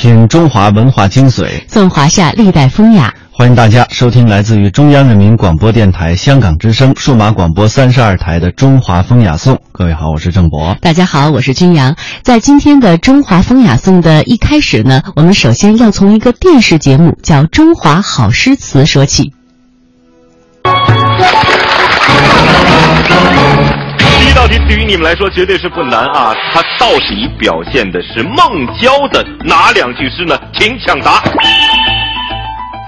品中华文化精髓，颂华夏历代风雅。欢迎大家收听来自于中央人民广播电台香港之声数码广播三十二台的《中华风雅颂》。各位好，我是郑博。大家好，我是君阳。在今天的《中华风雅颂》的一开始呢，我们首先要从一个电视节目叫《中华好诗词》说起。第一道题对于你们来说绝对是不难啊！它到底表现的是孟郊的哪两句诗呢？请抢答。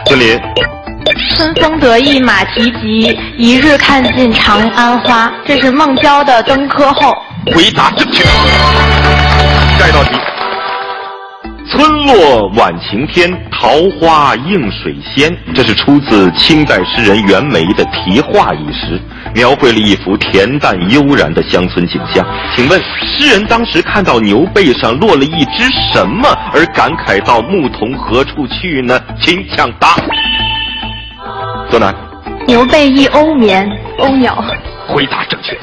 孙林，春风得意马蹄疾，一日看尽长安花。这是孟郊的《登科后》。回答正确。下一道题。村落晚晴天，桃花映水仙。这是出自清代诗人袁枚的《题画》一诗，描绘了一幅恬淡悠然的乡村景象。请问，诗人当时看到牛背上落了一只什么，而感慨到“牧童何处去”呢？请抢答。多难？牛背一鸥眠，鸥鸟。回答正确。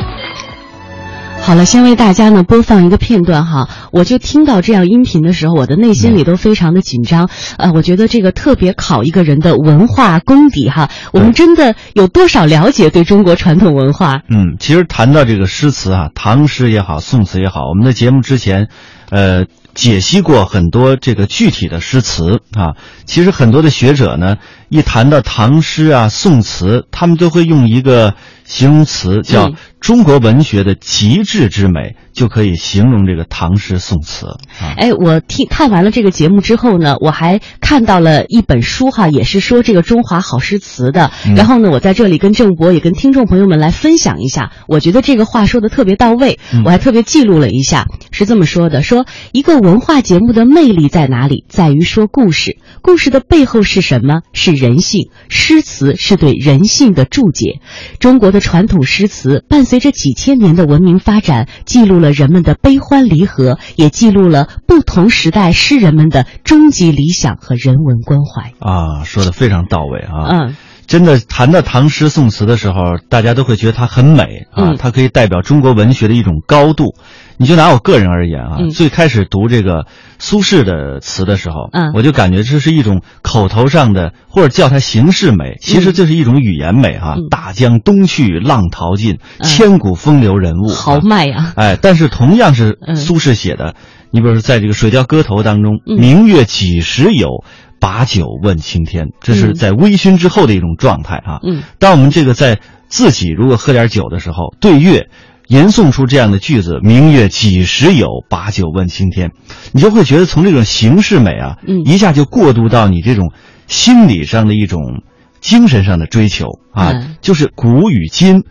好了，先为大家呢播放一个片段哈。我就听到这样音频的时候，我的内心里都非常的紧张。呃，我觉得这个特别考一个人的文化功底哈。我们真的有多少了解对中国传统文化？嗯，其实谈到这个诗词啊，唐诗也好，宋词也好，我们的节目之前，呃，解析过很多这个具体的诗词啊。其实很多的学者呢，一谈到唐诗啊、宋词，他们都会用一个形容词叫嗯“中国文学的极致之美”，就可以形容这个唐诗宋词啊。哎，我听看完了这个节目之后呢，我还看到了一本书哈，也是说这个中华好诗词的。嗯然后呢，我在这里跟郑博也跟听众朋友们来分享一下，我觉得这个话说的特别到位，嗯我还特别记录了一下，是这么说的：说一个文化节目的魅力在哪里，在于说故事，故事的背后是什么？是人性。诗词是对人性的注解。中国的传统诗词伴随着几千年的文明发展，记录了人们的悲欢离合，也记录了不同时代诗人们的终极理想和人文关怀。啊，说的非常到位啊！嗯，真的谈到唐诗宋词的时候，大家都会觉得它很美啊，嗯它可以代表中国文学的一种高度。你就拿我个人而言啊，嗯。最开始读这个苏轼的词的时候，嗯。我就感觉这是一种口头上的，或者叫它形式美，其实这是一种语言美啊、嗯。大江东去，浪淘尽，嗯。千古风流人物。豪啊迈呀、哎，但是同样是嗯。苏轼写的，你比如说在这个《水调歌头》当中，嗯。明月几时有？把酒问青天，这是嗯。在微醺之后的一种状态啊。嗯，当我们这个在自己如果喝点酒的时候，对月吟诵出这样的句子“明月几时有？把酒问青天”，你就会觉得从这种形式美啊，嗯一下就过渡到你这种心理上的一种精神上的追求啊，嗯就是古与今。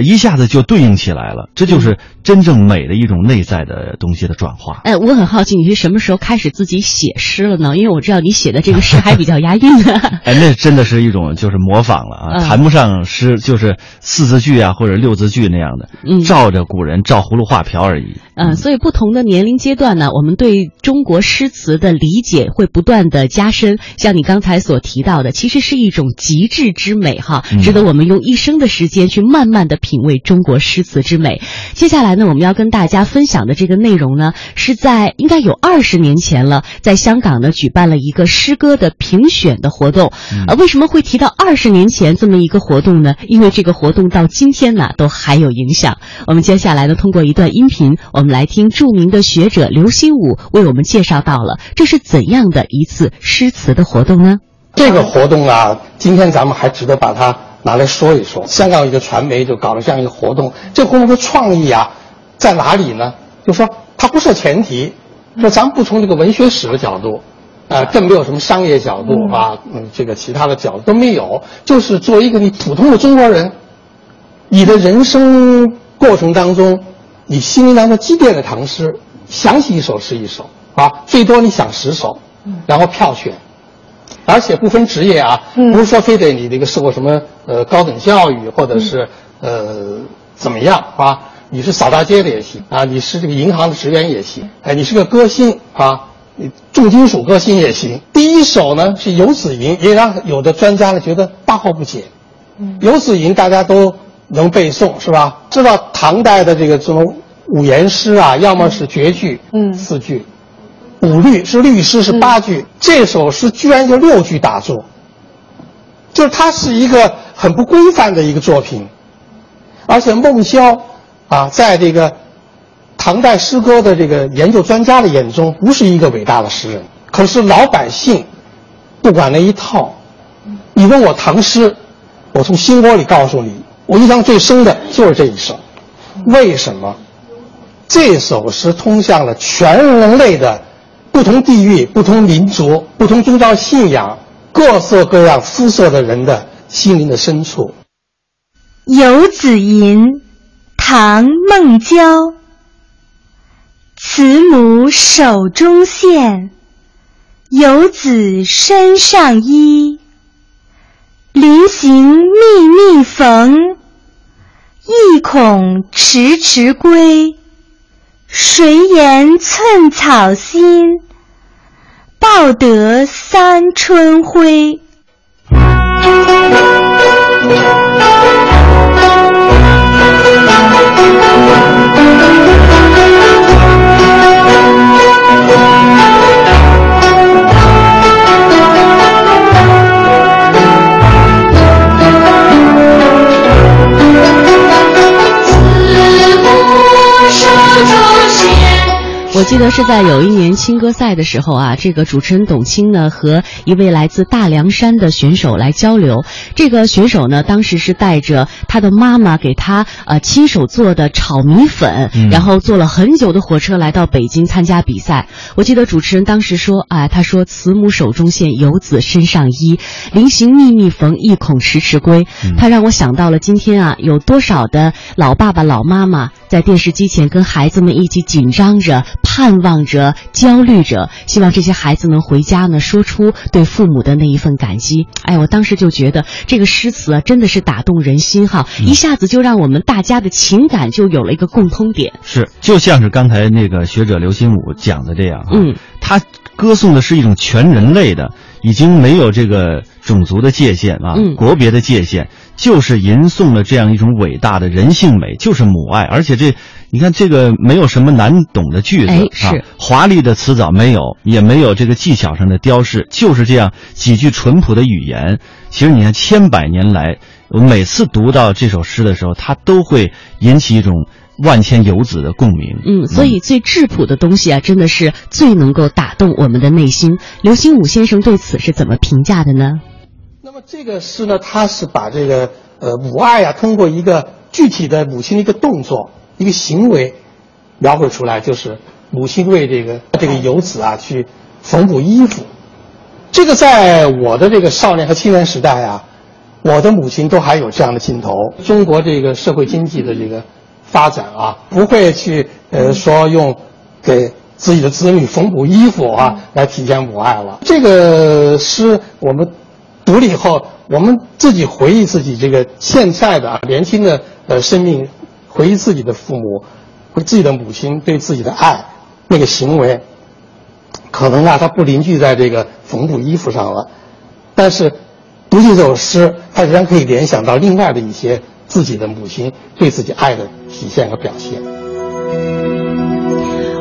一下子就对应起来了，这就是真正美的一种内在的东西的转化。哎，我很好奇，你是什么时候开始自己写诗了呢？因为我知道你写的这个诗还比较押韵的。哎，那真的是一种就是模仿了啊，嗯谈不上诗，就是四字句啊或者六字句那样的，嗯照着古人照葫芦画瓢而已。嗯，所以不同的年龄阶段呢，我们对中国诗词的理解会不断的加深。像你刚才所提到的，其实是一种极致之美哈，嗯值得我们用一生的时间去慢慢的品味中国诗词之美。接下来呢，我们要跟大家分享的这个内容呢，是在应该有二十年前了，在香港呢举办了一个诗歌的评选的活动。呃，为什么会提到二十年前这么一个活动呢？因为这个活动到今天呢都还有影响。我们接下来呢，通过一段音频，我们来听著名的学者刘心武为我们介绍到了这是怎样的一次诗词的活动呢？这个活动啊，今天咱们还值得把它拿来说一说。香港有一个传媒就搞了这样一个活动，这个活动的创意啊，在哪里呢？就说它不设前提，说咱不从这个文学史的角度，啊、更没有什么商业角度啊，嗯，这个其他的角度都没有，就是作为一个你普通的中国人，你的人生过程当中，你心灵当中积淀的唐诗，想起一首是一首啊，最多你想十首，然后票选。而且不分职业啊，不是说非得你这个受过什么呃高等教育，或者是呃怎么样啊？你是扫大街的也行啊，你是这个银行的职员也行，哎，你是个歌星啊，你重金属歌星也行。第一首呢是游子吟，也让有的专家呢觉得大惑不解。游子吟大家都能背诵是吧？知道唐代的这个这种五言诗啊，要么是绝句，嗯四句，五律是律诗是八句，这首诗居然就六句打坐，就是它是一个很不规范的一个作品，而且孟郊啊，在这个唐代诗歌的这个研究专家的眼中，不是一个伟大的诗人。可是老百姓不管那一套，你问我唐诗，我从心窝里告诉你，我印象最深的就是这一首。为什么？这首诗通向了全人类的不同地域、不同民族、不同宗教信仰、各色各样肤色的人的心灵的深处。游子吟，唐·孟郊。慈母手中线，游子身上衣。临行密密缝，意恐迟迟归。谁言寸草心，报得三春晖。我记得是在有一年青歌赛的时候啊，这个主持人董卿呢和一位来自大凉山的选手来交流。这个选手呢，当时是带着他的妈妈给他呃亲手做的炒米粉，嗯然后坐了很久的火车来到北京参加比赛。我记得主持人当时说啊、他说慈母手中线，游子身上衣，临行密密缝，意恐迟迟归。他让我想到了今天啊，有多少的老爸爸、老妈妈在电视机前跟孩子们一起紧张着、盼望着、焦虑着，希望这些孩子能回家呢，说出对父母的那一份感激。哎，我当时就觉得这个诗词啊，真的是打动人心哈，一下子就让我们大家的情感就有了一个共通点。是，就像是刚才那个学者刘心武讲的这样哈，嗯，他歌颂的是一种全人类的，已经没有这个种族的界限啊，嗯。国别的界限，就是吟诵了这样一种伟大的人性美，就是母爱，而且这。你看这个没有什么难懂的句子，哎是啊，华丽的词藻没有，也没有这个技巧上的雕饰，就是这样几句淳朴的语言。其实你看，千百年来，我每次读到这首诗的时候，它都会引起一种万千游子的共鸣。嗯，所以最质朴的东西啊，真的是最能够打动我们的内心。刘心武先生对此是怎么评价的呢？这个诗呢，它是把这个呃母爱啊，通过一个具体的母亲的一个动作、一个行为，描绘出来，就是母亲为这个这个游子啊去缝补衣服。这个在我的这个少年和青年时代啊，我的母亲都还有这样的镜头。中国这个社会经济的这个发展啊，不会去呃说用给自己的子女缝补衣服啊来体现母爱了。这个诗我们读了以后，我们自己回忆自己这个现在的啊年轻的呃生命，回忆自己的父母，回自己的母亲对自己的爱那个行为，可能啊它不凝聚在这个缝补衣服上了，但是读这首诗，它仍然可以联想到另外的一些自己的母亲对自己爱的体现和表现。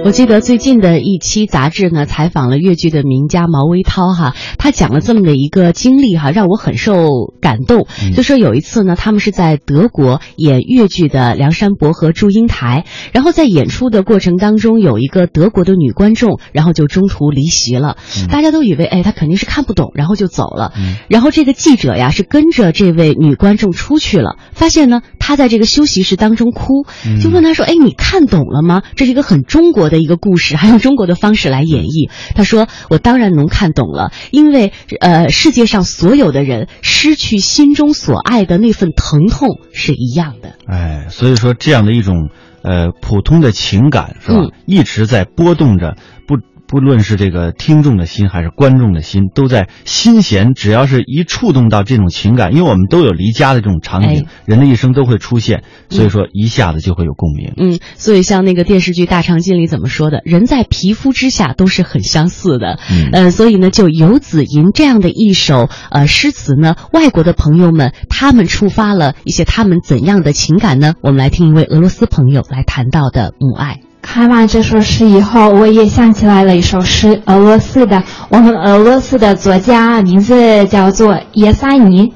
我记得最近的一期杂志呢，采访了越剧的名家毛维涛哈，他讲了这么的一个经历哈，让我很受感动。就说有一次呢，他们是在德国演越剧的《梁山伯和祝英台》，然后在演出的过程当中，有一个德国的女观众，然后就中途离席了，大家都以为哎，她肯定是看不懂，然后就走了。然后这个记者呀是跟着这位女观众出去了，发现呢她在这个休息室当中哭，就问她说：“哎，你看懂了吗？这是一个很中国的一个故事，还用中国的方式来演绎。”他说：“我当然能看懂了，因为呃，世界上所有的人失去心中所爱的那份疼痛是一样的。哎，所以说这样的一种呃普通的情感是吧，嗯一直在波动着，不不论是这个听众的心还是观众的心，都在心弦。只要是一触动到这种情感，因为我们都有离家的这种场景，人的一生都会出现，所以说一下子就会有共鸣。嗯，所以像那个电视剧《大长今》里怎么说的？人在皮肤之下都是很相似的。嗯，呃，所以呢，就游子吟这样的一首呃诗词呢，外国的朋友们他们触发了一些他们怎样的情感呢？我们来听一位俄罗斯朋友来谈到的母爱。看完这首诗以后，我也想起来了一首诗，俄罗斯的。我们俄罗斯的作家名字叫做叶塞尼，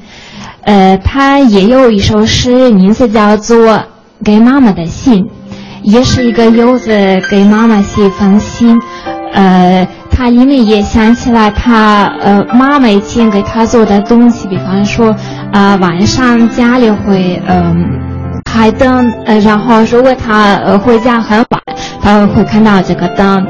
呃，他也有一首诗，名字叫做《给妈妈的信》，也是一个游子给妈妈写一封信。呃，他里面也想起来他呃妈妈以前给他做的东西，比方说啊晚上家里会嗯。开灯，呃，然后如果他呃回家很晚，他会看到这个灯。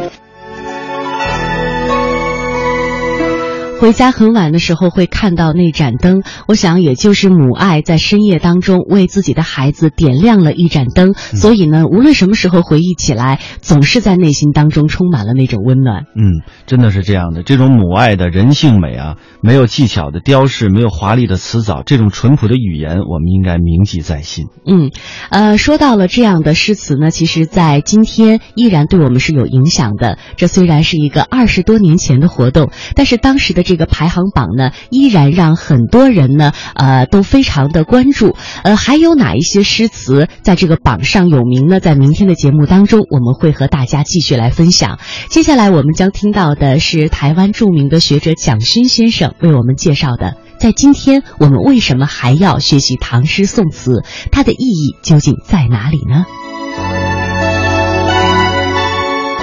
回家很晚的时候会看到那盏灯，我想也就是母爱在深夜当中为自己的孩子点亮了一盏灯，所以呢，无论什么时候回忆起来，总是在内心当中充满了那种温暖。嗯，真的是这样的，这种母爱的人性美啊，没有技巧的雕饰，没有华丽的辞藻，这种淳朴的语言，我们应该铭记在心。嗯，呃，说到了这样的诗词呢，其实，在今天依然对我们是有影响的。这虽然是一个二十多年前的活动，但是当时的这。这个排行榜呢，依然让很多人呢，呃，都非常的关注。呃，还有哪一些诗词在这个榜上有名呢？在明天的节目当中，我们会和大家继续来分享。接下来我们将听到的是台湾著名的学者蒋勋先生为我们介绍的，在今天我们为什么还要学习唐诗宋词？它的意义究竟在哪里呢？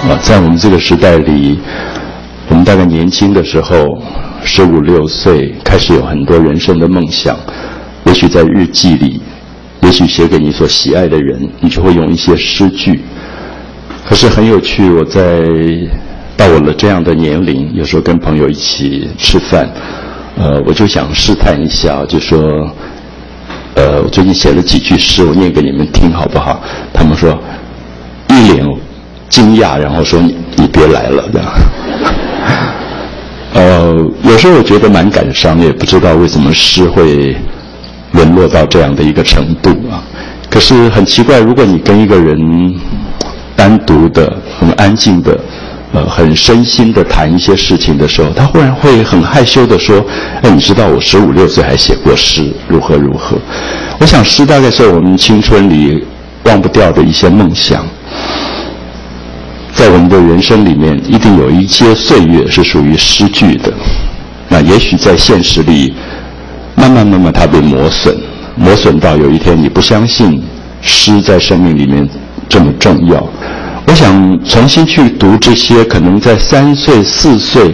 啊，在我们这个时代里。我们大概年轻的时候，十五六岁开始有很多人生的梦想，也许在日记里，也许写给你所喜爱的人，你就会用一些诗句。可是很有趣，我在到我了这样的年龄，有时候跟朋友一起吃饭，呃，我就想试探一下，就说，呃，我最近写了几句诗，我念给你们听好不好？他们说一脸惊讶，然后说你你别来了这样。所以我觉得蛮感伤，也不知道为什么诗会沦落到这样的一个程度啊。可是很奇怪，如果你跟一个人单独的、很安静的、呃，很身心的谈一些事情的时候，他忽然会很害羞的说：“哎，你知道我十五六岁还写过诗，如何如何？”我想诗大概是我们青春里忘不掉的一些梦想。在我们的人生里面，一定有一些岁月是属于诗句的。也许在现实里，慢慢慢慢它被磨损，磨损到有一天你不相信诗在生命里面这么重要。我想重新去读这些，可能在三岁四岁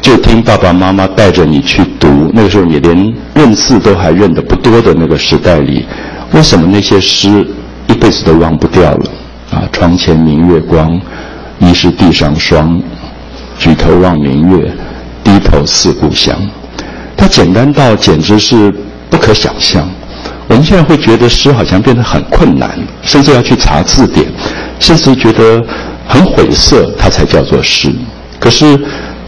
就听爸爸妈妈带着你去读，那个时候你连认字都还认得不多的那个时代里，为什么那些诗一辈子都忘不掉了？啊，窗前明月光。疑是地上霜，举头望明月，低头思故乡。它简单到简直是不可想象。我们现在会觉得诗好像变得很困难，甚至要去查字典，甚至觉得很晦涩，它才叫做诗。可是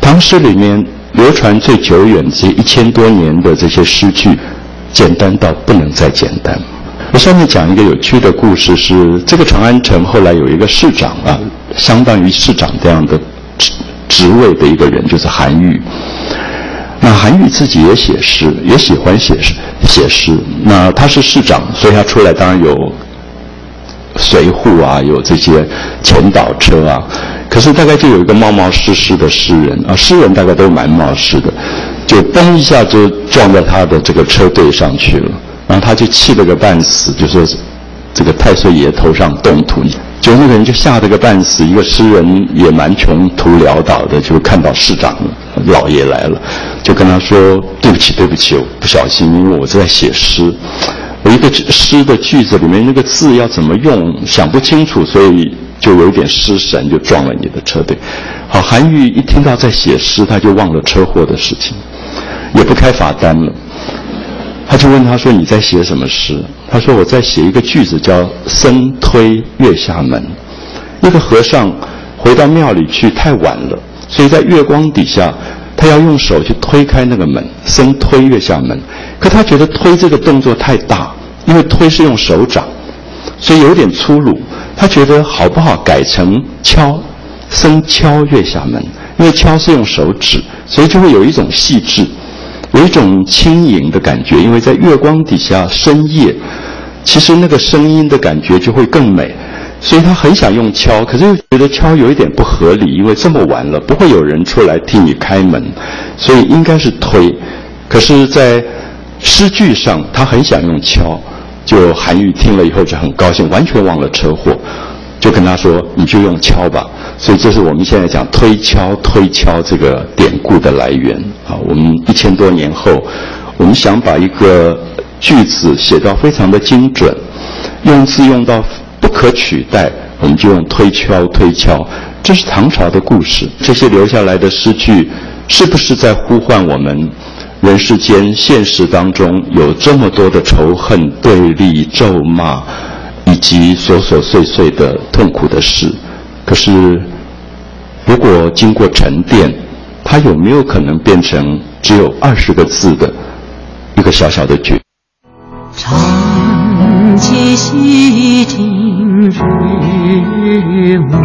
唐诗里面流传最久远这一千多年的这些诗句，简单到不能再简单。我下面讲一个有趣的故事，是这个长安城后来有一个市长啊。相当于市长这样的职位的一个人，就是韩愈。那韩愈自己也写诗，也喜欢写诗。写诗。那他是市长，所以他出来当然有随扈啊，有这些前导车啊。可是大概就有一个冒冒失失的诗人啊，诗人大概都蛮冒失的，就嘣一下就撞在他的这个车队上去了，然后他就气了个半死，就说这个太岁爷头上动土。就那个人就吓得个半死，一个诗人也蛮穷途潦倒的，就看到市长老爷来了，就跟他说：“对不起，对不起，我不小心，因为我在写诗，我一个诗的句子里面那个字要怎么用想不清楚，所以就有一点失神，就撞了你的车队。”好，韩愈一听到在写诗，他就忘了车祸的事情，也不开罚单了。他就问他说：“你在写什么诗？”他说：“我在写一个句子，叫‘僧推月下门’。一个和尚回到庙里去太晚了，所以在月光底下，他要用手去推开那个门，僧推月下门。可他觉得推这个动作太大，因为推是用手掌，所以有点粗鲁。他觉得好不好改成敲，僧敲月下门，因为敲是用手指，所以就会有一种细致，有一种轻盈的感觉。因为在月光底下深夜，其实那个声音的感觉就会更美。所以他很想用敲，可是又觉得敲有一点不合理，因为这么晚了不会有人出来替你开门，所以应该是推。可是，在诗句上他很想用敲，就韩愈听了以后就很高兴，完全忘了车祸，就跟他说：“你就用敲吧。”所以这是我们现在讲推敲推敲这个典故的来源啊。我们一千多年后，我们想把一个句子写到非常的精准，用字用到。不可取代，我们就用推敲推敲。这是唐朝的故事，这些留下来的诗句，是不是在呼唤我们？人世间现实当中有这么多的仇恨、对立、咒骂，以及琐琐碎碎的痛苦的事。可是，如果经过沉淀，它有没有可能变成只有二十个字的一个小小的句？长记溪亭日暮，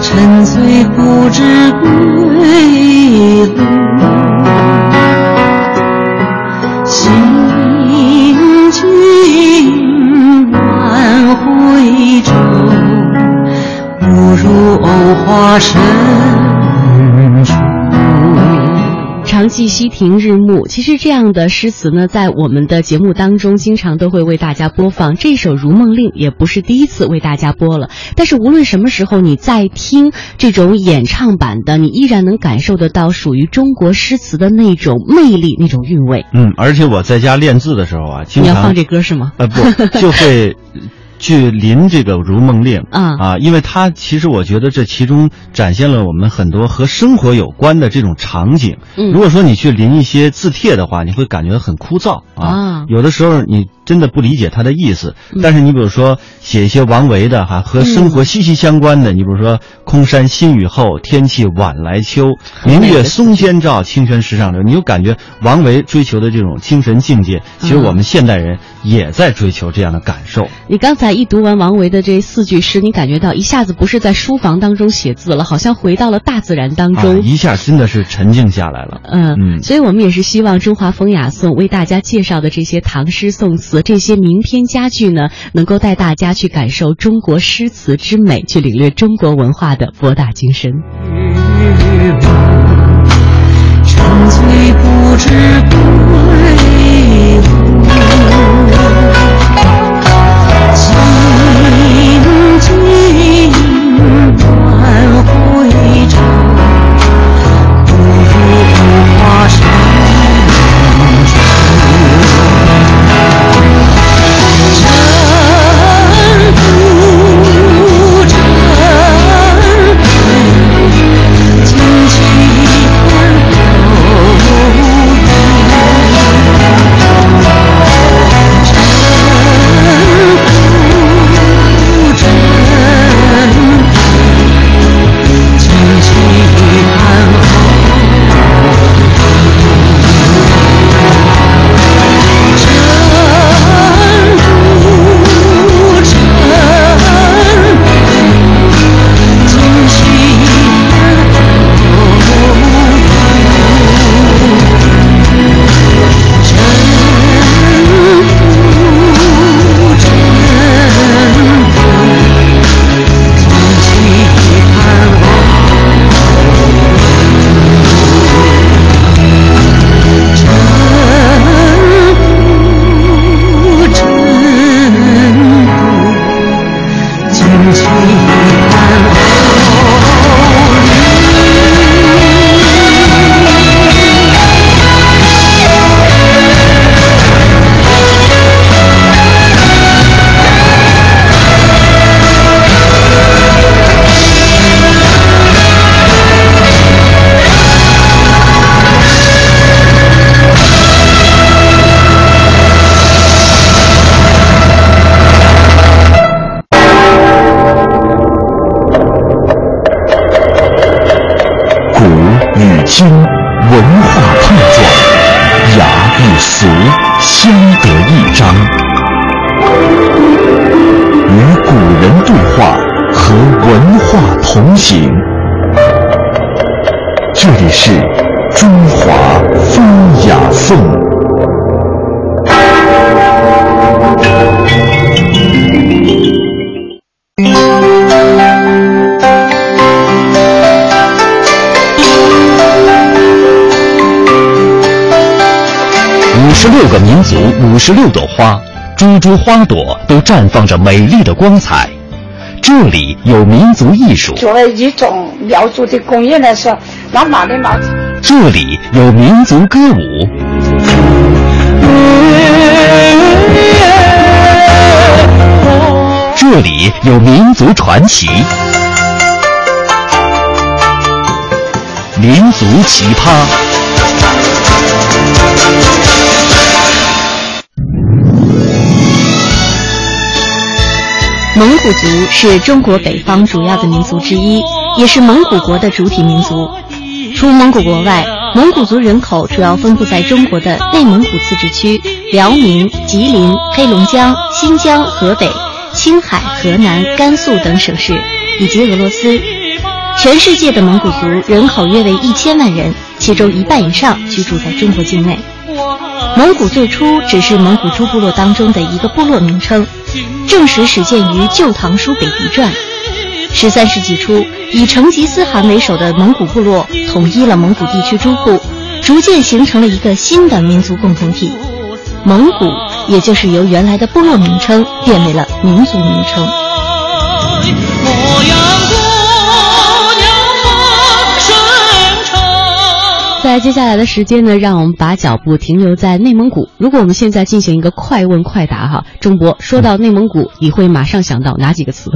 沉醉不知归路。行军晚回舟，不如藕花深处。长记溪亭日暮，其实这样的诗词呢，在我们的节目当中，经常都会为大家播放。这首《如梦令》也不是第一次为大家播了。但是无论什么时候你在听这种演唱版的，你依然能感受得到属于中国诗词的那种魅力、那种韵味。嗯，而且我在家练字的时候啊，经常你要放这歌是吗？呃，不，就会。去临这个《如梦令》啊啊，因为它其实我觉得这其中展现了我们很多和生活有关的这种场景。嗯，如果说你去临一些字帖的话，你会感觉很枯燥啊。有的时候你真的不理解他的意思。但是你比如说写一些王维的哈，和生活息息相关的，你比如说“空山新雨后，天气晚来秋，明月松间照，清泉石上流”，你就感觉王维追求的这种精神境界，其实我们现代人也在追求这样的感受。你刚才。一读完王维的这四句诗，你感觉到一下子不是在书房当中写字了，好像回到了大自然当中，一下真的是沉静下来了。嗯嗯，所以我们也是希望中华风雅颂为大家介绍的这些唐诗宋词、这些名篇佳句呢，能够带大家去感受中国诗词之美，去领略中国文化的博大精深。沉醉不知归路，行尽。十六朵花，株株花朵都绽放着美丽的光彩。这里有民族艺术，作为一种苗族的工艺来说，那马的毛。这里有民族歌舞，这里有民族传奇，民族奇葩。蒙古族是中国北方主要的民族之一，也是蒙古国的主体民族。除蒙古国外，蒙古族人口主要分布在中国的内蒙古自治区、辽宁、吉林、黑龙江、新疆、河北、青海、河南、甘肃等省市，以及俄罗斯。全世界的蒙古族人口约为一千万人，其中一半以上居住在中国境内。蒙古最初只是蒙古诸部落当中的一个部落名称，正史始建于《旧唐书·北狄传》。十三世纪初，以成吉思汗为首的蒙古部落统一了蒙古地区诸部，逐渐形成了一个新的民族共同体。蒙古也就是由原来的部落名称变为了民族名称。在接下来的时间呢，让我们把脚步停留在内蒙古。如果我们现在进行一个快问快答哈，钟博说到内蒙古，你会马上想到哪几个词？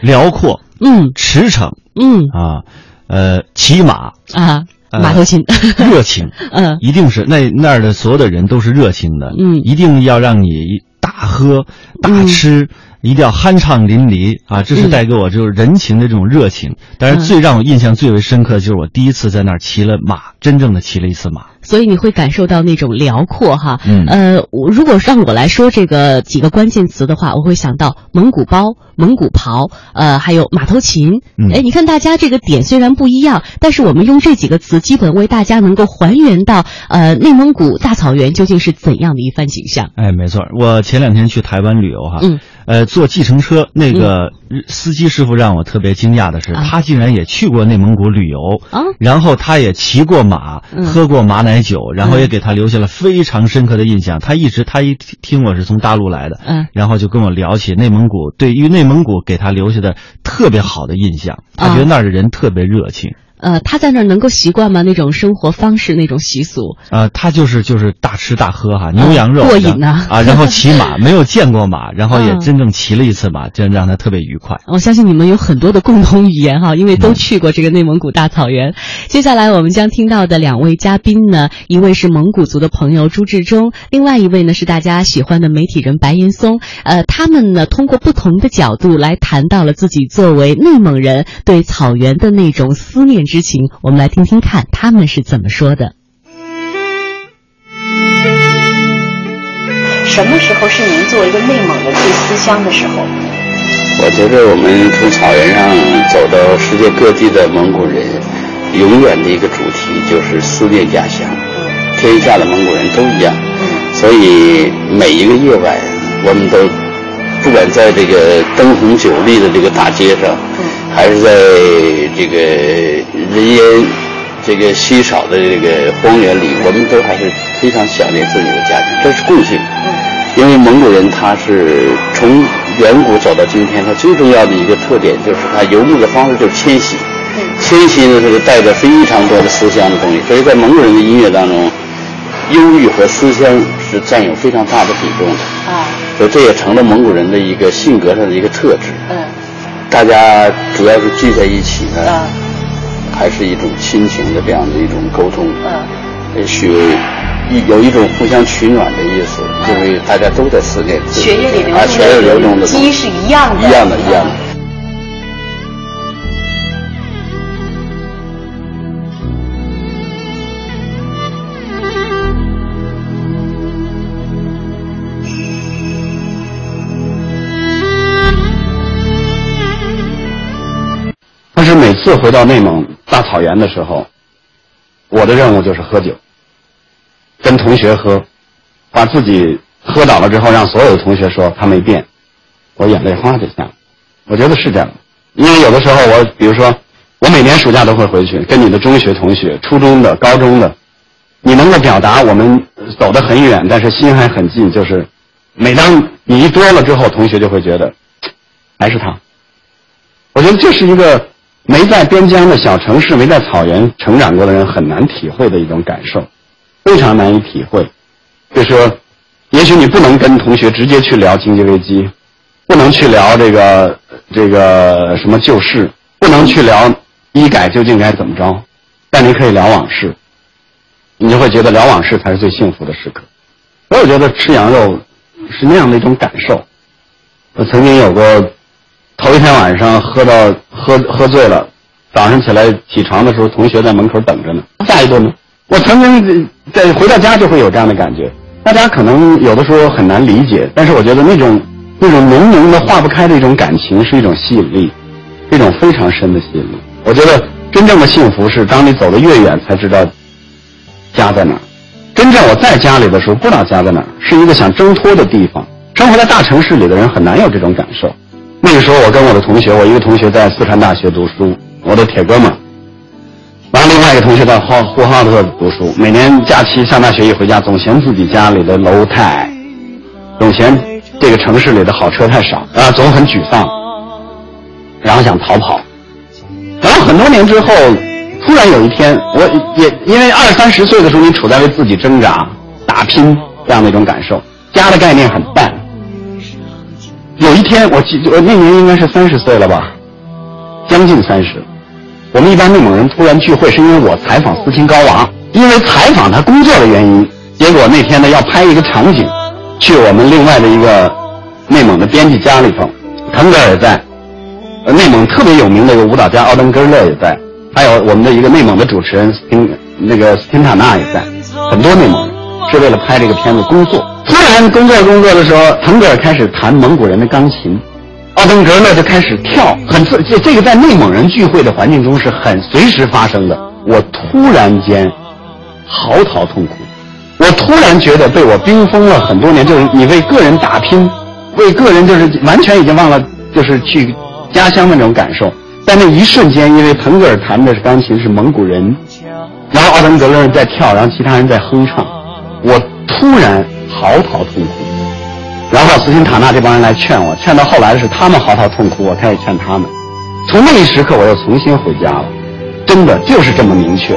辽阔，嗯，驰骋，嗯。啊，呃，骑马啊，呃马头琴，热情，嗯，一定是那那儿的所有的人都是热情的，嗯。一定要让你大喝大吃，一定要酣畅淋漓啊！这是嗯带给我就是人情的这种热情。但是嗯最让我印象最为深刻的就是我第一次在那儿骑了马，真正的骑了一次马。所以你会感受到那种辽阔哈。嗯呃，我如果让我来说这个几个关键词的话，我会想到蒙古包、蒙古袍，呃，还有马头琴。嗯哎，你看大家这个点虽然不一样，但是我们用这几个词，基本为大家能够还原到呃内蒙古大草原究竟是怎样的一番景象。哎，没错，我前两天去台湾旅游哈，嗯，呃，坐计程车那个司机师傅让我特别惊讶的是，啊。他竟然也去过内蒙古旅游，啊然后他也骑过马，嗯。喝过马奶酒，然后也嗯。给他留下了非常深刻的印象。他一直他一听听我是从大陆来的，嗯。然后就跟我聊起内蒙古，对于内蒙古给他留下的特别好的印象，他觉得那儿的人特别热情。呃，他在那儿能够习惯吗？那种生活方式，那种习俗。啊，他就是就是大吃大喝哈，牛羊肉、过瘾呐啊，然后骑马，没有见过马，然后也嗯真正骑了一次马，这让他特别愉快。我相信你们有很多的共同语言哈，因为都去过这个内蒙古大草原。接下来我们将听到的两位嘉宾呢，一位是蒙古族的朋友朱志忠，另外一位呢是大家喜欢的媒体人白岩松。呃，他们呢通过不同的角度来谈到了自己作为内蒙人对草原的那种思念之情。我们来听听看他们是怎么说的。什么时候是您作为一个内蒙人最思乡的时候？我觉得我们从草原上走到世界各地的蒙古人，永远的一个主题就是思念家乡。天下的蒙古人都一样，所以每一个夜晚，我们都不管在这个灯红酒绿的这个大街上，还是在这个人烟这个稀少的这个荒原里，我们都还是非常想念自己的家庭，这是共性。因为蒙古人他是从远古走到今天，他最重要的一个特点就是他游牧的方式就是迁徙。迁徙呢，它是带着非常多的思乡的东西，所以在蒙古人的音乐当中，忧郁和思乡是占有非常大的比重的。啊，所以这也成了蒙古人的一个性格上的一个特质。嗯，大家主要是聚在一起呢，啊还是一种亲情的这样的一种沟通。嗯，也许一有一种互相取暖的意思，因为大家都在思念自己血液里流啊，动的的基是一样的，一样的，一样的。次回到内蒙大草原的时候，我的任务就是喝酒，跟同学喝，把自己喝倒了之后，让所有的同学说他没变，我眼泪哗就下来。我觉得是这样，因为有的时候我，比如说，我每年暑假都会回去，跟你的中学同学、初中的、高中的，你能够表达我们走得很远，但是心还很近，就是每当你一多了之后，同学就会觉得还是他。我觉得这是一个没在边疆的小城市、没在草原成长过的人很难体会的一种感受，非常难以体会。就是说，也许你不能跟同学直接去聊经济危机。不能去聊这个这个什么旧事，不能去聊医改究竟该怎么着，但你可以聊往事，你就会觉得聊往事才是最幸福的时刻。所以我觉得吃羊肉是那样的一种感受。我曾经有过头一天晚上喝到喝喝醉了，早上起来起床的时候，同学在门口等着呢。下一顿呢？我曾经在回到家就会有这样的感觉。大家可能有的时候很难理解，但是我觉得那种。那种浓浓的化不开的一种感情是一种吸引力，一种非常深的吸引力。我觉得真正的幸福是当你走得越远才知道家在哪儿。真正我在家里的时候不知道家在哪儿，是一个想挣脱的地方。生活在大城市里的人很难有这种感受。那个时候我跟我的同学，我一个同学在四川大学读书，我的铁哥们儿，完了另外一个同学在呼呼和浩特读书。每年假期上大学一回家，总嫌自己家里的楼太矮，总嫌。这个城市里的好车太少啊，总很沮丧，然后想逃跑。然后很多年之后，突然有一天，我也因为二三十岁的时候，你处在为自己挣扎、打拼这样的一种感受，家的概念很淡。有一天，我记我那年应该是三十岁了吧，将近三十。我们一般内蒙人突然聚会，是因为我采访斯琴高娃，因为采访他工作的原因，结果那天呢要拍一个场景。去我们另外的一个内蒙的编辑家里头，腾格尔也在，内蒙特别有名的一个舞蹈家奥登格勒也在，还有我们的一个内蒙的主持人斯汀那个斯汀塔纳也在，很多内蒙人是为了拍这个片子工作。突然工作工作的时候，腾格尔开始弹蒙古人的钢琴，奥登格勒就开始跳，很自这这个在内蒙人聚会的环境中是很随时发生的。我突然间嚎啕痛哭。我突然觉得被我冰封了很多年，就是你为个人打拼，为个人就是完全已经忘了，就是去家乡的那种感受。在那一瞬间，因为腾格尔弹的是钢琴，是蒙古人，然后奥登格勒在跳，然后其他人在哼唱，我突然嚎啕痛哭。然后斯琴塔纳这帮人来劝我，劝到后来是他们嚎啕痛哭，我开始劝他们。从那一时刻，我又重新回家了，真的就是这么明确。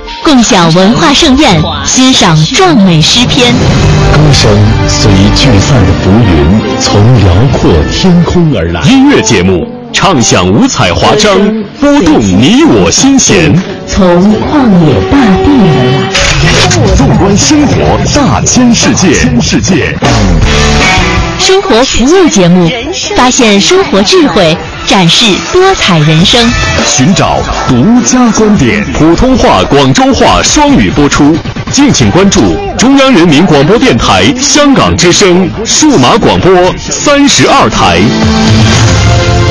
共享文化盛宴，欣赏壮美诗篇。歌声随聚散的浮云，从辽阔天空而来。音乐节目，唱响五彩华章，拨动你我心弦。从旷野大地而来。纵观生活大千世界，世界。生活服务节目，发现生活智慧，展示多彩人生，寻找独家观点。普通话、广州话双语播出，敬请关注中央人民广播电台香港之声数码广播三十二台。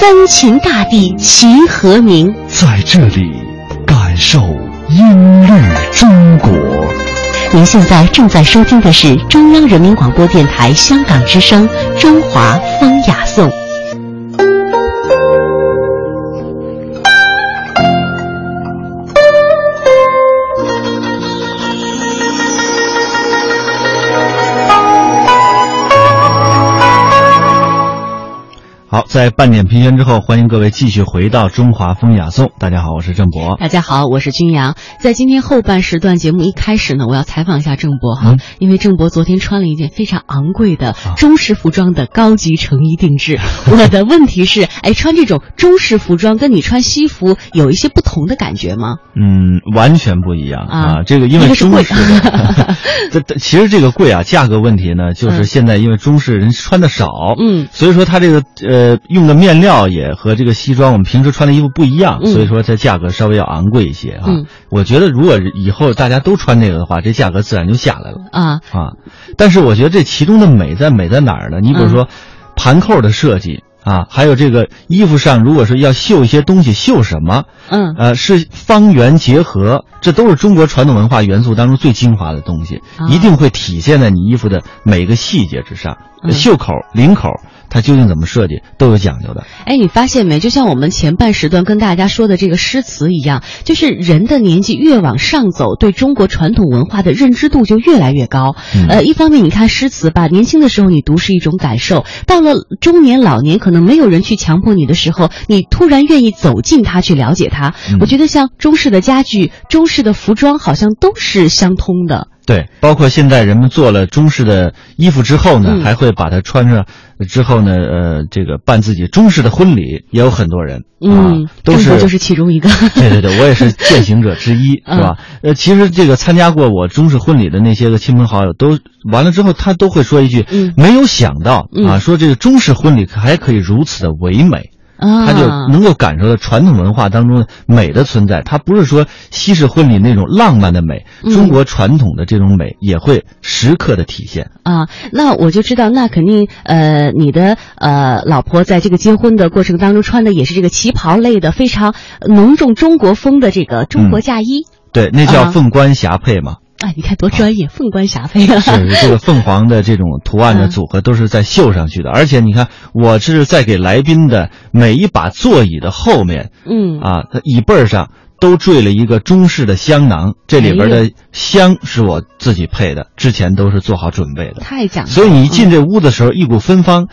三秦大地齐和鸣。在这里感受音律中国。您现在正在收听的是中央人民广播电台香港之声《中华风雅在半点评选之后，欢迎各位继续回到《中华风雅颂》。大家好，我是郑博。大家好，我是君阳。在今天后半时段节目一开始呢，我要采访一下郑博哈，嗯因为郑博昨天穿了一件非常昂贵的中式服装的高级成衣定制。我的问题是，哎，穿这种中式服装跟你穿西服有一些不同的感觉吗？嗯，完全不一样啊啊！这个因为中式 的，这这其实这个贵啊，价格问题呢，就是嗯现在因为中式人穿的少，嗯，所以说他这个呃用的面料也和这个西装我们平时穿的衣服不一样，嗯所以说这价格稍微要昂贵一些啊。嗯我觉得如果以后大家都穿这个的话，这价格自然就下来了啊，啊。但是我觉得这其中的美在美在哪儿呢？你比如说盘扣的设计。啊，还有这个衣服上，如果是要绣一些东西，绣什么？嗯，呃，是方圆结合，这都是中国传统文化元素当中最精华的东西，啊一定会体现在你衣服的每个细节之上。嗯袖口、领口，它究竟怎么设计都有讲究的。哎，你发现没？就像我们前半时段跟大家说的这个诗词一样，就是人的年纪越往上走，对中国传统文化的认知度就越来越高。嗯呃，一方面你看诗词吧，年轻的时候你读是一种感受，到了中年老年，可能没有人去强迫你的时候，你突然愿意走进它去了解它。嗯我觉得像中式的家具、中式的服装，好像都是相通的。对，包括现在人们做了中式的衣服之后呢，嗯还会把它穿着之后呢，呃，这个办自己中式的婚礼，也有很多人，嗯啊，都是就是其中一个。对对对，我也是践行者之一，嗯是吧？呃，其实这个参加过我中式婚礼的那些个亲朋好友，都完了之后，他都会说一句：嗯没有想到嗯啊，说这个中式婚礼还可以如此的唯美。啊，他就能够感受到传统文化当中的美的存在，它不是说西式婚礼那种浪漫的美，嗯中国传统的这种美也会时刻的体现。啊，那我就知道，那肯定，呃，你的呃老婆在这个结婚的过程当中穿的也是这个旗袍类的，非常浓重中国风的这个中国嫁衣。对，那叫啊凤冠霞帔嘛。啊，你看多专业，凤冠霞帔啊！是这个凤凰的这种图案的嗯组合都是在绣上去的，而且你看，我是在给来宾的每一把座椅的后面，嗯啊，它椅背儿上都缀了一个中式的香囊，这里边哎的香是我自己配的，之前都是做好准备的。太讲究了。所以你一进这屋的时候，一股芬芳，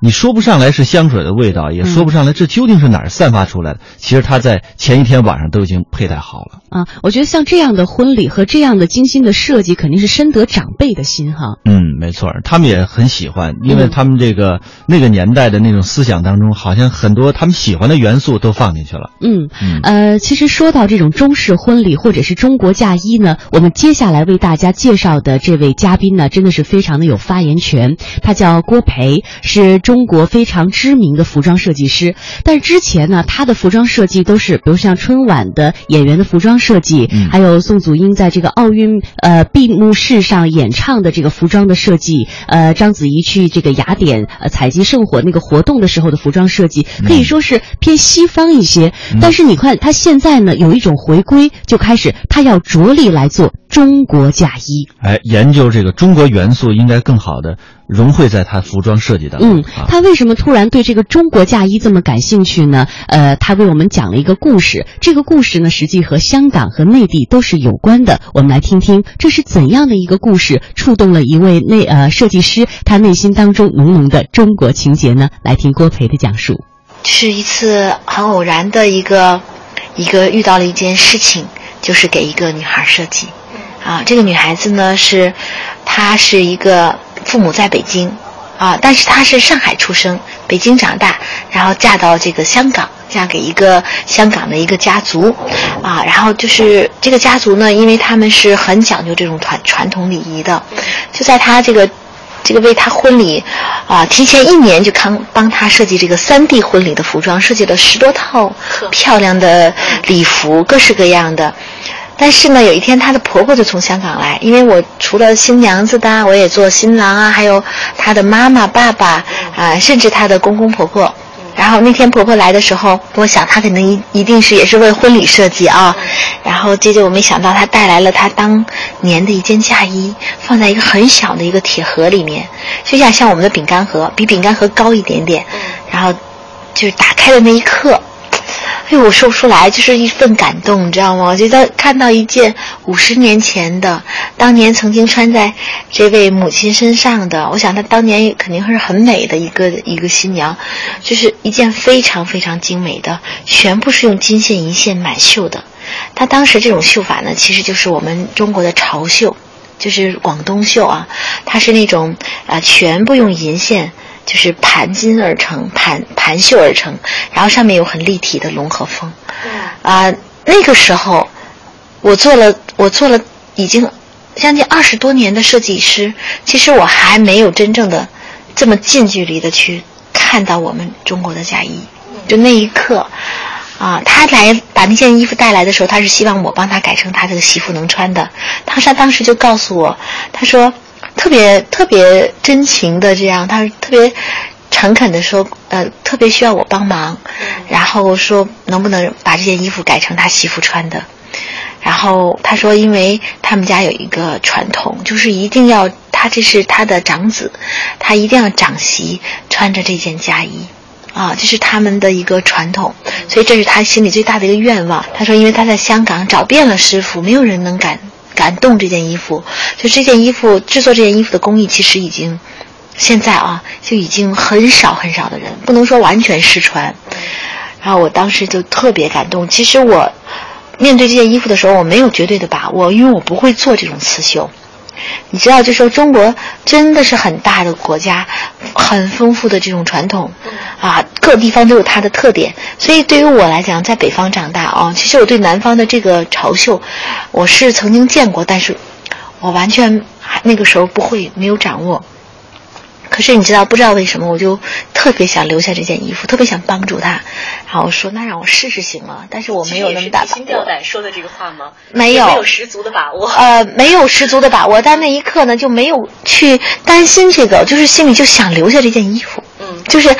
你说不上来是香水的味道，也说不上来这究竟是哪儿散发出来的。其实他在前一天晚上都已经佩戴好了。啊，我觉得像这样的婚礼和这样的精心的设计，肯定是深得长辈的心哈。嗯，没错，他们也很喜欢，因为他们这个、那个年代的那种思想当中，好像很多他们喜欢的元素都放进去了。嗯嗯呃，其实说到这种中式婚礼或者是中国嫁衣呢，我们接下来为大家介绍的这位嘉宾呢，真的是非常的有发言权。他叫郭培，是中国非常知名的服装设计师。但是之前呢，他的服装设计都是，比如像春晚的演员的服装设计，嗯还有宋祖英在这个奥运呃闭幕式上演唱的这个服装的设计，呃，章子怡去这个雅典呃采集圣火那个活动的时候的服装设计，可以说是偏西方一些。但是你看他现在呢，有一种回归，就开始他要着力来做中国嫁衣。哎，研究这个中国元素应该更好的融汇在他服装设计当中。嗯，他为什么突然对这个中国嫁衣这么感兴趣呢？呃，他为我们讲了一个故事，这个故事呢，实际和香港和内地都是有关的。我们来听听这是怎样的一个故事，触动了一位内呃设计师他内心当中浓浓的中国情节呢？来听郭培的讲述。是一次很偶然的一个一个遇到了一件事情，就是给一个女孩设计。啊，这个女孩子呢是，她是一个父母在北京，啊，但是她是上海出生，北京长大，然后嫁到这个香港，嫁给一个香港的一个家族，啊，然后就是这个家族呢，因为他们是很讲究这种传传统礼仪的，就在她这个。这个为他婚礼，啊，提前一年就康帮他设计这个三 D 婚礼的服装，设计了十多套漂亮的礼服，各式各样的。但是呢，有一天她的婆婆就从香港来，因为我除了新娘子的，我也做新郎啊，还有她的妈妈、爸爸啊，甚至她的公公婆婆。然后那天婆婆来的时候，我想她可能一一定是也是为婚礼设计啊。然后接着我没想到她带来了她当年的一件嫁衣，放在一个很小的一个铁盒里面，就像像我们的饼干盒，比饼干盒高一点点。然后就是打开的那一刻。哎呦，我说不出来，就是一份感动，你知道吗？我觉得看到一件五十年前的，当年曾经穿在这位母亲身上的，我想她当年肯定是很美的一个 一个新娘，就是一件非常非常精美的，全部是用金线银线满绣的。她当时这种绣法呢，其实就是我们中国的潮绣，就是广东绣啊，它是那种啊，全部用银线。就是盘金而成，盘盘绣而成，然后上面有很立体的龙和凤。啊，那个时候，我做了，我做了已经将近二十多年的设计师，其实我还没有真正的这么近距离的去看到我们中国的嫁衣。就那一刻，啊，他来把那件衣服带来的时候，他是希望我帮他改成他这个媳妇能穿的。他他当时就告诉我，他说。特别特别真情的这样，他特别诚恳的说，呃，特别需要我帮忙，然后说能不能把这件衣服改成他媳妇穿的。然后他说，因为他们家有一个传统，就是一定要他这是他的长子，他一定要长媳穿着这件嫁衣，啊，这是他们的一个传统，所以这是他心里最大的一个愿望。他说，因为他在香港找遍了师傅，没有人能敢。感动这件衣服，就这件衣服制作这件衣服的工艺，其实已经现在啊就已经很少很少的人，不能说完全失传。然后我当时就特别感动。其实我面对这件衣服的时候，我没有绝对的把握，因为我不会做这种刺绣。你知道，就说中国真的是很大的国家，很丰富的这种传统，啊，各地方都有它的特点。所以对于我来讲，在北方长大啊，其实我对南方的这个潮绣，我是曾经见过，但是我完全那个时候不会，没有掌握。可是你知道，不知道为什么，我就特别想留下这件衣服，特别想帮助他。然后我说：“那让我试试行吗？”但是我没有那么大把握。心吊胆说的这个话吗？没有，没有十足的把握。呃，没有十足的把握，但那一刻呢，就没有去担心这个，就是心里就想留下这件衣服。嗯，就是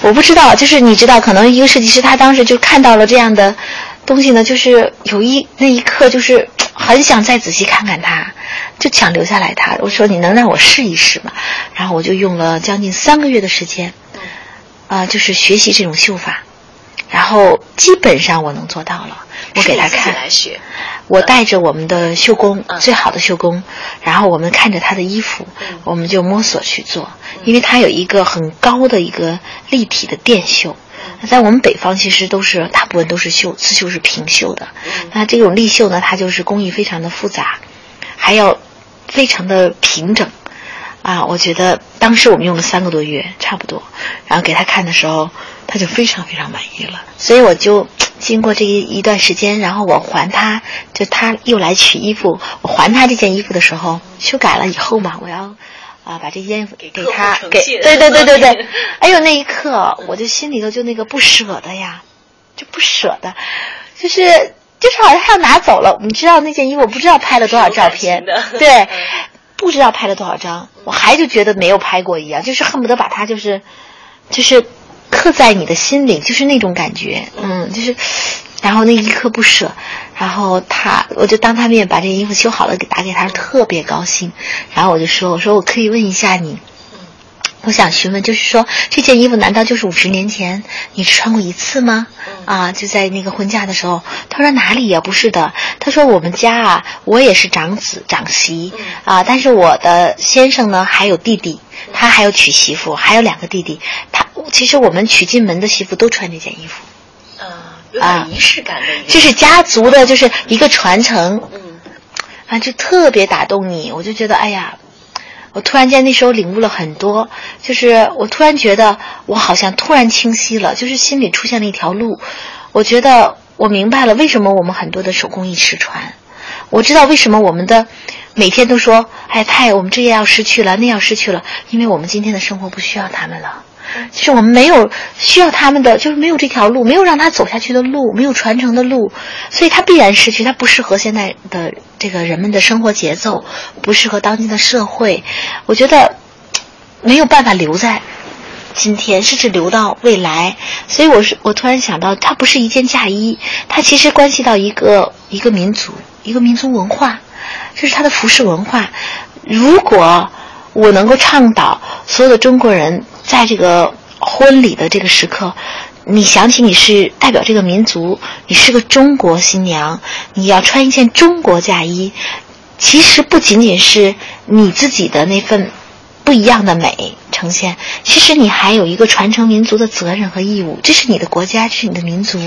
我不知道，就是你知道，可能一个设计师他当时就看到了这样的东西呢，就是有一那一刻就是很想再仔细看看它。就想留下来他，我说你能让我试一试吗？然后我就用了将近三个月的时间，啊，就是学习这种绣法，然后基本上我能做到了。我给他看，我带着我们的绣工，最好的绣工，然后我们看着他的衣服，我们就摸索去做，因为它有一个很高的一个立体的电绣。在我们北方其实都是大部分都是绣刺绣是平绣的，那这种立绣呢，它就是工艺非常的复杂。还要非常的平整，啊，我觉得当时我们用了三个多月，差不多，然后给他看的时候，他就非常非常满意了。所以我就经过这一一段时间，然后我还他，就他又来取衣服，我还他这件衣服的时候，修改了以后嘛，我要啊把这烟给给他，给对对对对对，哎呦那一刻我就心里头就那个不舍得呀，就不舍得，就是。就是好像他要拿走了，你知道那件衣服，我不知道拍了多少照片，对，不知道拍了多少张，我还就觉得没有拍过一样，就是恨不得把它就是，就是刻在你的心里，就是那种感觉，嗯，就是，然后那一刻不舍，然后他我就当他面把这个衣服修好了给打给他，特别高兴。然后我就说：“我说我可以问一下你，我想询问，就是说这件衣服难道就是五十年前你只穿过一次吗？啊，就在那个婚嫁的时候。”他说：“哪里呀？不是的。”他说：“我们家啊，我也是长子长媳啊，但是我的先生呢还有弟弟，他还有娶媳妇，还有两个弟弟。他其实我们娶进门的媳妇都穿这件衣服。”有点仪式感的一个，这是家族的，就是一个传承。嗯，啊，就特别打动你，我就觉得，哎呀，我突然间那时候领悟了很多，就是我突然觉得我好像突然清晰了，就是心里出现了一条路。我觉得我明白了为什么我们很多的手工艺失传，我知道为什么我们的每天都说，哎，太我们这也要失去了，那要失去了，因为我们今天的生活不需要他们了。就是我们没有需要他们的，就是没有这条路，没有让他走下去的路，没有传承的路，所以他必然失去，他不适合现在的这个人们的生活节奏，不适合当今的社会。我觉得没有办法留在今天，甚至留到未来。所以我是我突然想到，它不是一件嫁衣，它其实关系到一个一个民族，一个民族文化，就是它的服饰文化。如果我能够倡导所有的中国人。在这个婚礼的这个时刻，你想起你是代表这个民族，你是个中国新娘，你要穿一件中国嫁衣，其实不仅仅是你自己的那份不一样的美呈现，其实你还有一个传承民族的责任和义务，这是你的国家，这是你的民族。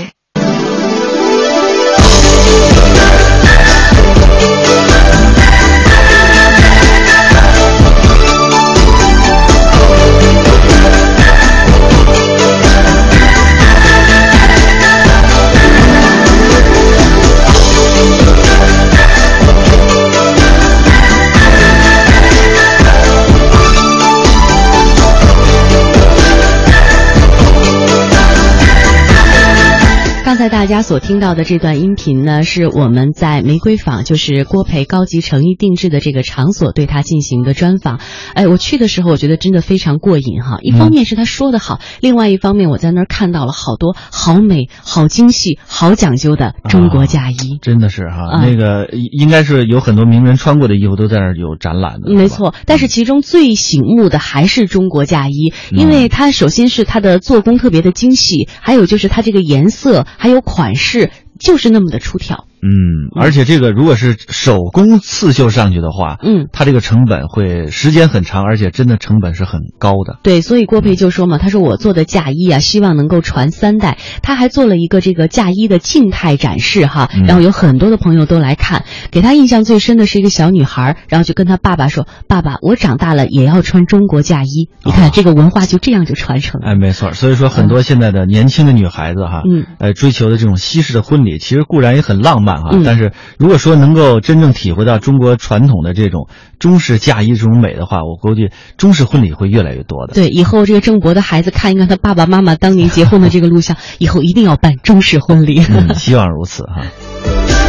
才大家所听到的这段音频呢，是我们在玫瑰坊，就是郭培高级成衣定制的这个场所对他进行的专访。哎，我去的时候，我觉得真的非常过瘾哈。一方面是他说的好，另外一方面我在那儿看到了好多好美、好精细、好讲究的中国嫁衣。真的是哈，那个应该是有很多名人穿过的衣服都在那儿有展览的。没错，但是其中最醒目的还是中国嫁衣，因为它首先是它的做工特别的精细，还有就是它这个颜色。还有有款式就是那么的出挑。嗯，而且这个如果是手工刺绣上去的话，嗯，它这个成本会时间很长，而且真的成本是很高的。对，所以郭培就说嘛，他说我做的嫁衣啊，希望能够传三代。他还做了一个这个嫁衣的静态展示哈，然后有很多的朋友都来看。给他印象最深的是一个小女孩，然后就跟他爸爸说：“爸爸，我长大了也要穿中国嫁衣。”你看这个文化就这样就传承了。哎，没错。所以说很多现在的年轻的女孩子哈，嗯，呃，追求的这种西式的婚礼，其实固然也很浪漫。嗯，但是如果说能够真正体会到中国传统的这种中式嫁衣这种美的话，我估计中式婚礼会越来越多的。对，以后这个郑博的孩子看一看他爸爸妈妈当年结婚的这个录像，以后一定要办中式婚礼。嗯，希望如此哈。春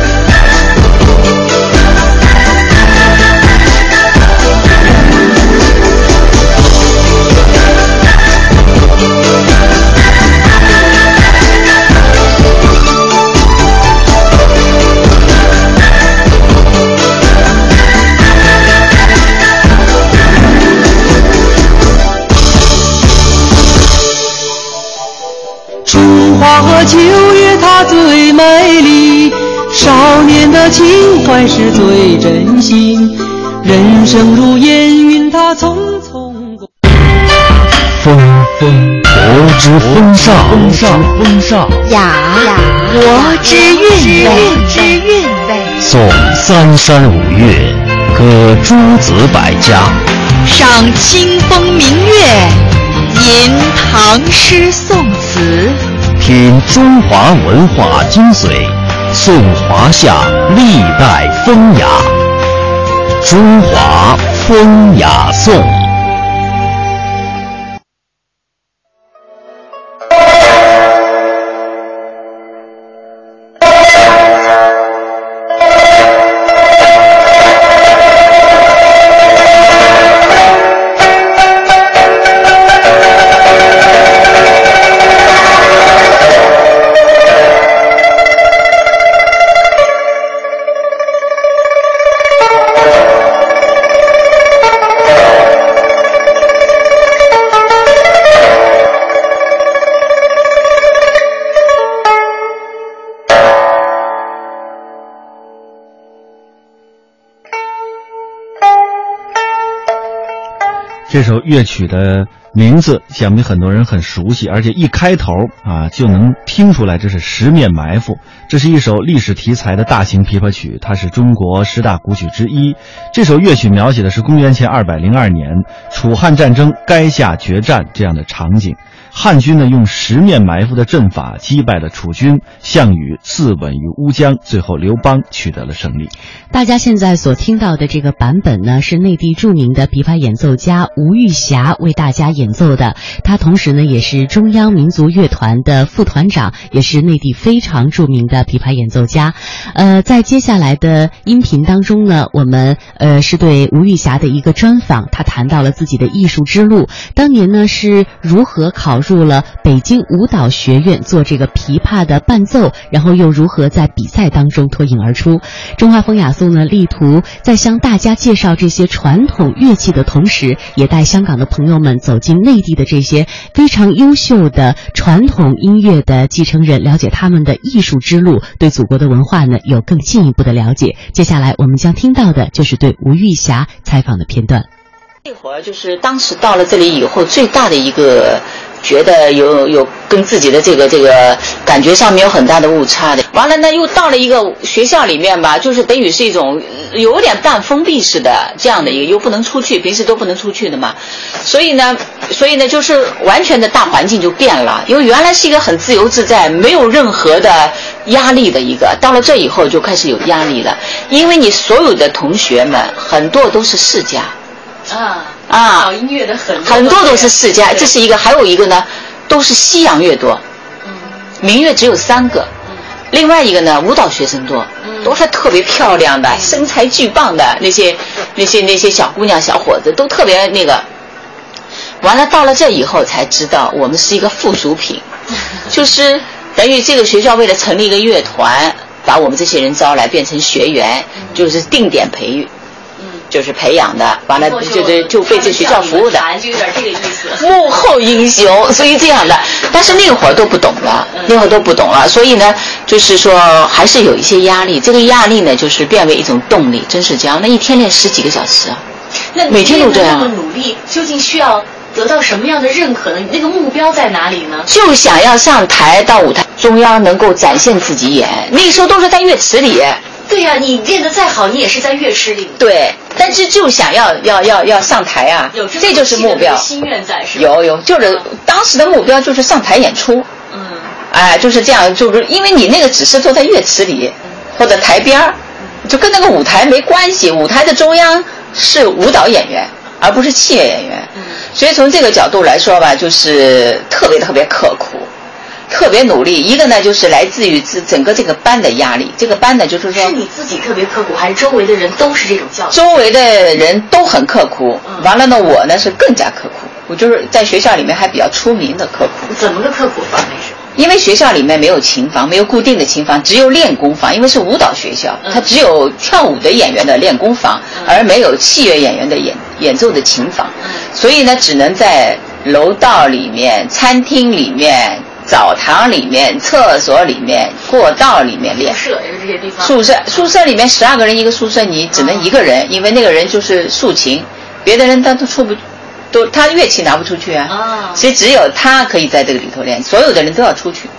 花和秋月，它最美丽；少年的情怀是最真心。人生如烟云，它匆匆过。风风国之风尚，风尚风尚雅国之韵味，之韵味。诵三山五岳，歌诸子百家，赏清风明月，吟唐诗宋词，品中华文化精髓，颂华夏历代风雅。中华风雅颂。这首乐曲的名字，想必很多人很熟悉，而且一开头啊就能听出来这是《十面埋伏》。这是一首历史题材的大型琵琶曲，它是中国十大古曲之一。这首乐曲描写的是公元前二百零二年楚汉战争垓下决战这样的场景。汉军呢用十面埋伏的阵法击败了楚军，项羽自刎于乌江，最后刘邦取得了胜利。大家现在所听到的这个版本呢，是内地著名的琵琶演奏家吴玉霞为大家演奏的。他同时呢也是中央民族乐团的副团长，也是内地非常著名的琵琶演奏家。呃，在接下来的音频当中呢，我们呃是对吴玉霞的一个专访，他谈到了自己的艺术之路，当年呢是如何考入了北京舞蹈学院做这个琵琶的伴奏，奏然后又如何在比赛当中脱颖而出。中华风雅颂呢，力图在向大家介绍这些传统乐器的同时，也带香港的朋友们走进内地的这些非常优秀的传统音乐的继承人，了解他们的艺术之路，对祖国的文化呢有更进一步的了解。接下来我们将听到的就是对吴玉霞采访的片段。那会儿就是当时到了这里以后，最大的一个觉得有有跟自己的这个这个感觉上面有很大的误差的。完了呢，又到了一个学校里面吧，就是等于是一种有点半封闭式的这样的一个，又不能出去，平时都不能出去的嘛。所以呢，所以呢，就是完全的大环境就变了。因为原来是一个很自由自在，没有任何的压力的一个，到了这以后就开始有压力了，因为你所有的同学们很多都是世家。啊啊，搞音乐的很很多都是世家，这是一个，还有一个呢，都是西洋乐多，嗯。民乐只有三个，另外一个呢，舞蹈学生多，都是特别漂亮的、身材巨棒的那些那些那些小姑娘、小伙子，都特别那个。完了，到了这以后才知道，我们是一个附属品，就是等于这个学校为了成立一个乐团，把我们这些人招来变成学员，就是定点培育。就是培养的，完了就是就被这学校服务的，就有点这个意思。幕后英雄，所以这样的。但是那会儿都不懂了，那会儿都不懂了，所以呢，就是说还是有一些压力。这个压力呢，就是变为一种动力，真是这样。那一天练十几个小时啊，那每天都这样。那么努力，究竟需要得到什么样的认可呢？那个目标在哪里呢？就想要上台到舞台中央，能够展现自己演。那时候都是在乐池里。对呀、你练得再好，你也是在乐池里。对，但是就想要要要要上台啊，有这这就是目标。心愿在是吧？有有，就是当时的目标就是上台演出。嗯。哎，就是这样，就是因为你那个只是坐在乐池里，或者台边儿，就跟那个舞台没关系。舞台的中央是舞蹈演员，而不是器乐演员。嗯。所以从这个角度来说吧，就是特别特别刻苦。特别努力，一个呢就是来自于自整个这个班的压力，这个班呢就是说是你自己特别刻苦，还是周围的人都是这种教育？周围的人都很刻苦，完了呢我呢是更加刻苦，我就是在学校里面还比较出名的刻苦。怎么个刻苦法那是？因为学校里面没有琴房，没有固定的琴房，只有练功房。因为是舞蹈学校，它只有跳舞的演员的练功房，而没有器乐演员的演演奏的琴房，所以呢只能在楼道里面、餐厅里面。澡堂里面、厕所里面、过道里面练。宿舍也是这些地方。宿舍宿舍里面十二个人一个宿舍，你只能一个人，因为那个人就是竖琴，别的人他都出不，都他乐器拿不出去啊。啊。所以只有他可以在这个里头练，所有的人都要出去，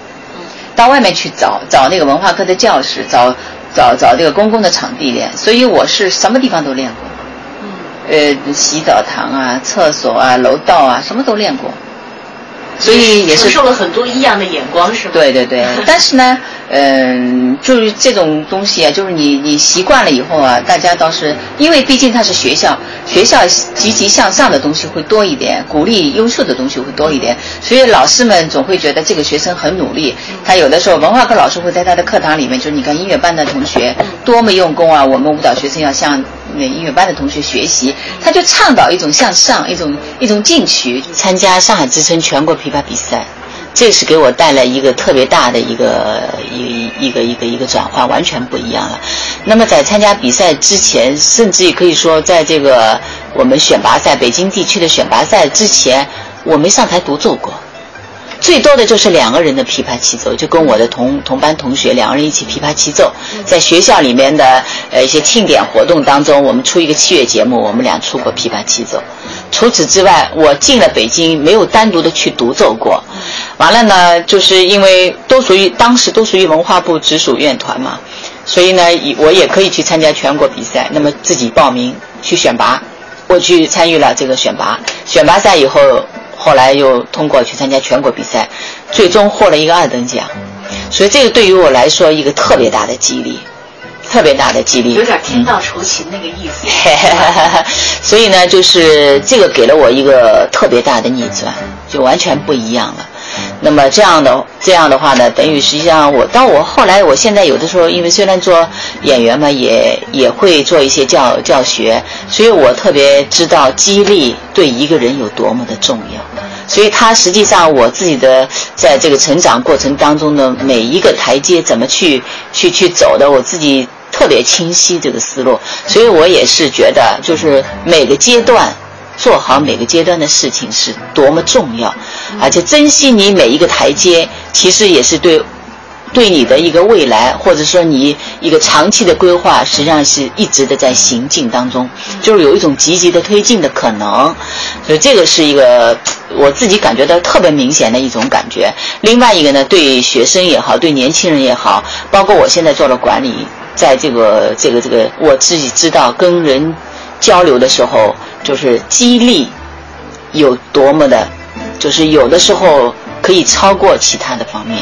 到外面去找找那个文化课的教室，找找找这个公共的场地练。所以我是什么地方都练过。嗯。呃，洗澡堂啊、厕所啊、楼道啊，什么都练过。所以也是受了很多异样的眼光，是吗？对对对，但是呢，嗯，就是这种东西啊，就是你你习惯了以后啊，大家倒是因为毕竟它是学校，学校积极向上的东西会多一点，鼓励优秀的东西会多一点，所以老师们总会觉得这个学生很努力。他有的时候文化课老师会在他的课堂里面，就是你看音乐班的同学多么用功啊，我们舞蹈学生要向那音乐班的同学学习，他就倡导一种向上，一种一种进取。参加上海之声全国琵琶比赛，这是给我带来一个特别大的一个一一个一个一个转换，完全不一样了。那么在参加比赛之前，甚至也可以说，在这个我们选拔赛北京地区的选拔赛之前，我没上台独奏过。最多的就是两个人的琵琶齐奏，就跟我的同同班同学两个人一起琵琶齐奏，在学校里面的呃一些庆典活动当中，我们出一个器乐节目，我们俩出过琵琶齐奏。除此之外，我进了北京，没有单独的去独奏过。完了呢，就是因为都属于当时都属于文化部直属院团嘛，所以呢，我也可以去参加全国比赛。那么自己报名去选拔，我去参与了这个选拔。选拔赛以后，后来又通过去参加全国比赛，最终获了一个二等奖。所以这个对于我来说一个特别大的激励。特别大的激励，有点天道酬勤那个意思。所以呢，就是这个给了我一个特别大的逆转，就完全不一样了。那么这样的这样的话呢，等于实际上我到我后来，我现在有的时候，因为虽然做演员嘛，也也会做一些教教学，所以我特别知道激励对一个人有多么的重要。所以他实际上我自己的在这个成长过程当中的每一个台阶怎么去去去走的，我自己。特别清晰这个思路，所以我也是觉得，就是每个阶段做好每个阶段的事情是多么重要，而且珍惜你每一个台阶，其实也是对对你的一个未来，或者说你一个长期的规划，实际上是一直的在行进当中，就是有一种积极的推进的可能。所以这个是一个我自己感觉到特别明显的一种感觉。另外一个呢，对学生也好，对年轻人也好，包括我现在做了管理。在这个这个这个，我自己知道跟人交流的时候，就是激励有多么的，就是有的时候可以超过其他的方面。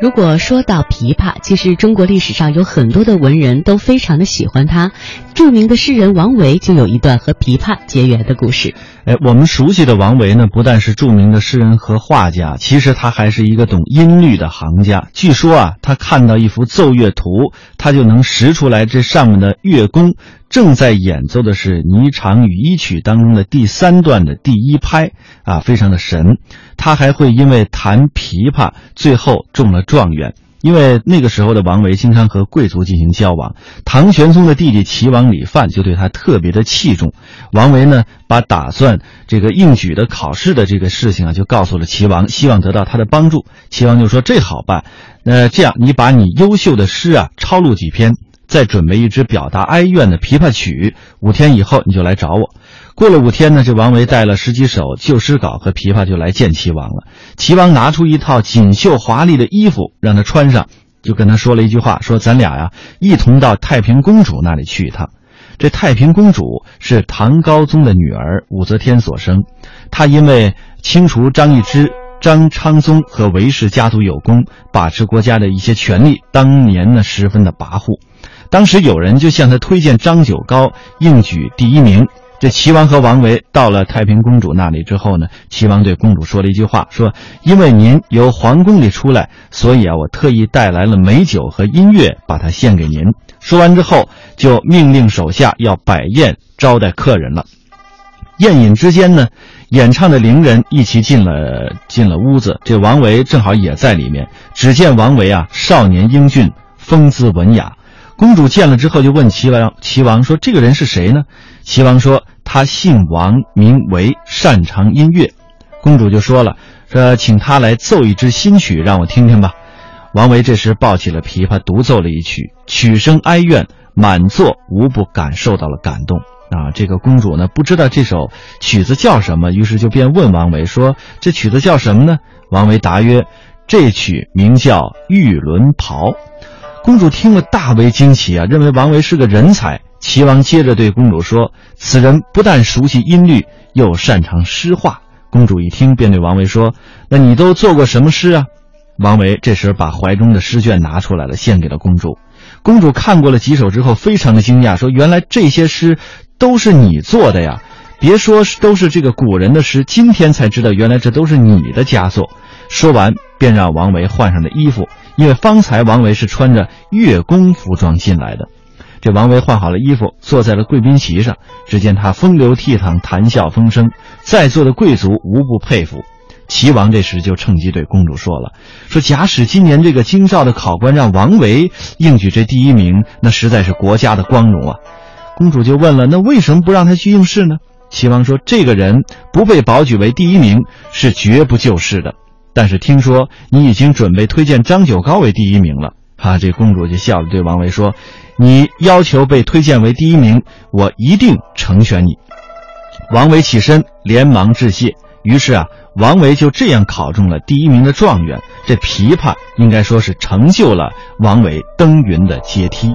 如果说到琵琶，其实中国历史上有很多的文人都非常的喜欢它。著名的诗人王维就有一段和琵琶结缘的故事。哎，我们熟悉的王维呢，不但是著名的诗人和画家，其实他还是一个懂音律的行家。据说啊，他看到一幅奏乐图，他就能识出来这上面的乐工正在演奏的是《霓裳羽衣曲》当中的第三段的第一拍啊，非常的神。他还会因为弹琵琶，最后中了状元。因为那个时候的王维经常和贵族进行交往，唐玄宗的弟弟齐王李范就对他特别的器重。王维呢，把打算这个应举的考试的这个事情啊，就告诉了齐王，希望得到他的帮助。齐王就说：“这好办，那这样你把你优秀的诗啊抄录几篇，再准备一支表达哀怨的琵琶曲，五天以后你就来找我。”过了五天呢，这王维带了十几首旧诗稿和琵琶就来见齐王了。齐王拿出一套锦绣华丽的衣服让他穿上，就跟他说了一句话：“说咱俩呀，一同到太平公主那里去一趟。”这太平公主是唐高宗的女儿武则天所生，她因为清除张易之、张昌宗和韦氏家族有功，把持国家的一些权力，当年呢十分的跋扈。当时有人就向他推荐张九高应举第一名。这齐王和王维到了太平公主那里之后呢，齐王对公主说了一句话，说：“因为您由皇宫里出来，所以啊，我特意带来了美酒和音乐，把它献给您。”说完之后，就命令手下要摆宴招待客人了。宴饮之间呢，演唱的伶人一起进了进了屋子，这王维正好也在里面。只见王维啊，少年英俊，风姿文雅。公主见了之后，就问齐王：“齐王说，这个人是谁呢？”齐王说。他姓王，名维，擅长音乐。公主就说了：“说，请他来奏一支新曲，让我听听吧。”王维这时抱起了琵琶，独奏了一曲，曲声哀怨，满座无不感受到了感动。啊，这个公主呢，不知道这首曲子叫什么，于是就便问王维说：“这曲子叫什么呢？”王维答曰：“这曲名叫《玉轮袍》。”公主听了大为惊奇啊，认为王维是个人才。齐王接着对公主说：“此人不但熟悉音律，又擅长诗画。”公主一听，便对王维说：“那你都做过什么诗啊？”王维这时把怀中的诗卷拿出来了，献给了公主。公主看过了几首之后，非常的惊讶，说：“原来这些诗都是你做的呀！别说都是这个古人的诗，今天才知道，原来这都是你的佳作。”说完，便让王维换上了衣服，因为方才王维是穿着乐工服装进来的。这王维换好了衣服，坐在了贵宾席上。只见他风流倜傥，谈笑风生，在座的贵族无不佩服。齐王这时就趁机对公主说了：“说假使今年这个京兆的考官让王维应举这第一名，那实在是国家的光荣啊。”公主就问了：“那为什么不让他去应试呢？”齐王说：“这个人不被保举为第一名，是绝不就世的。但是听说你已经准备推荐张九高为第一名了。”啊，这公主就笑着，对王维说：“你要求被推荐为第一名，我一定成全你。”王维起身，连忙致谢。于是啊，王维就这样考中了第一名的状元。这琵琶应该说是成就了王维登云的阶梯。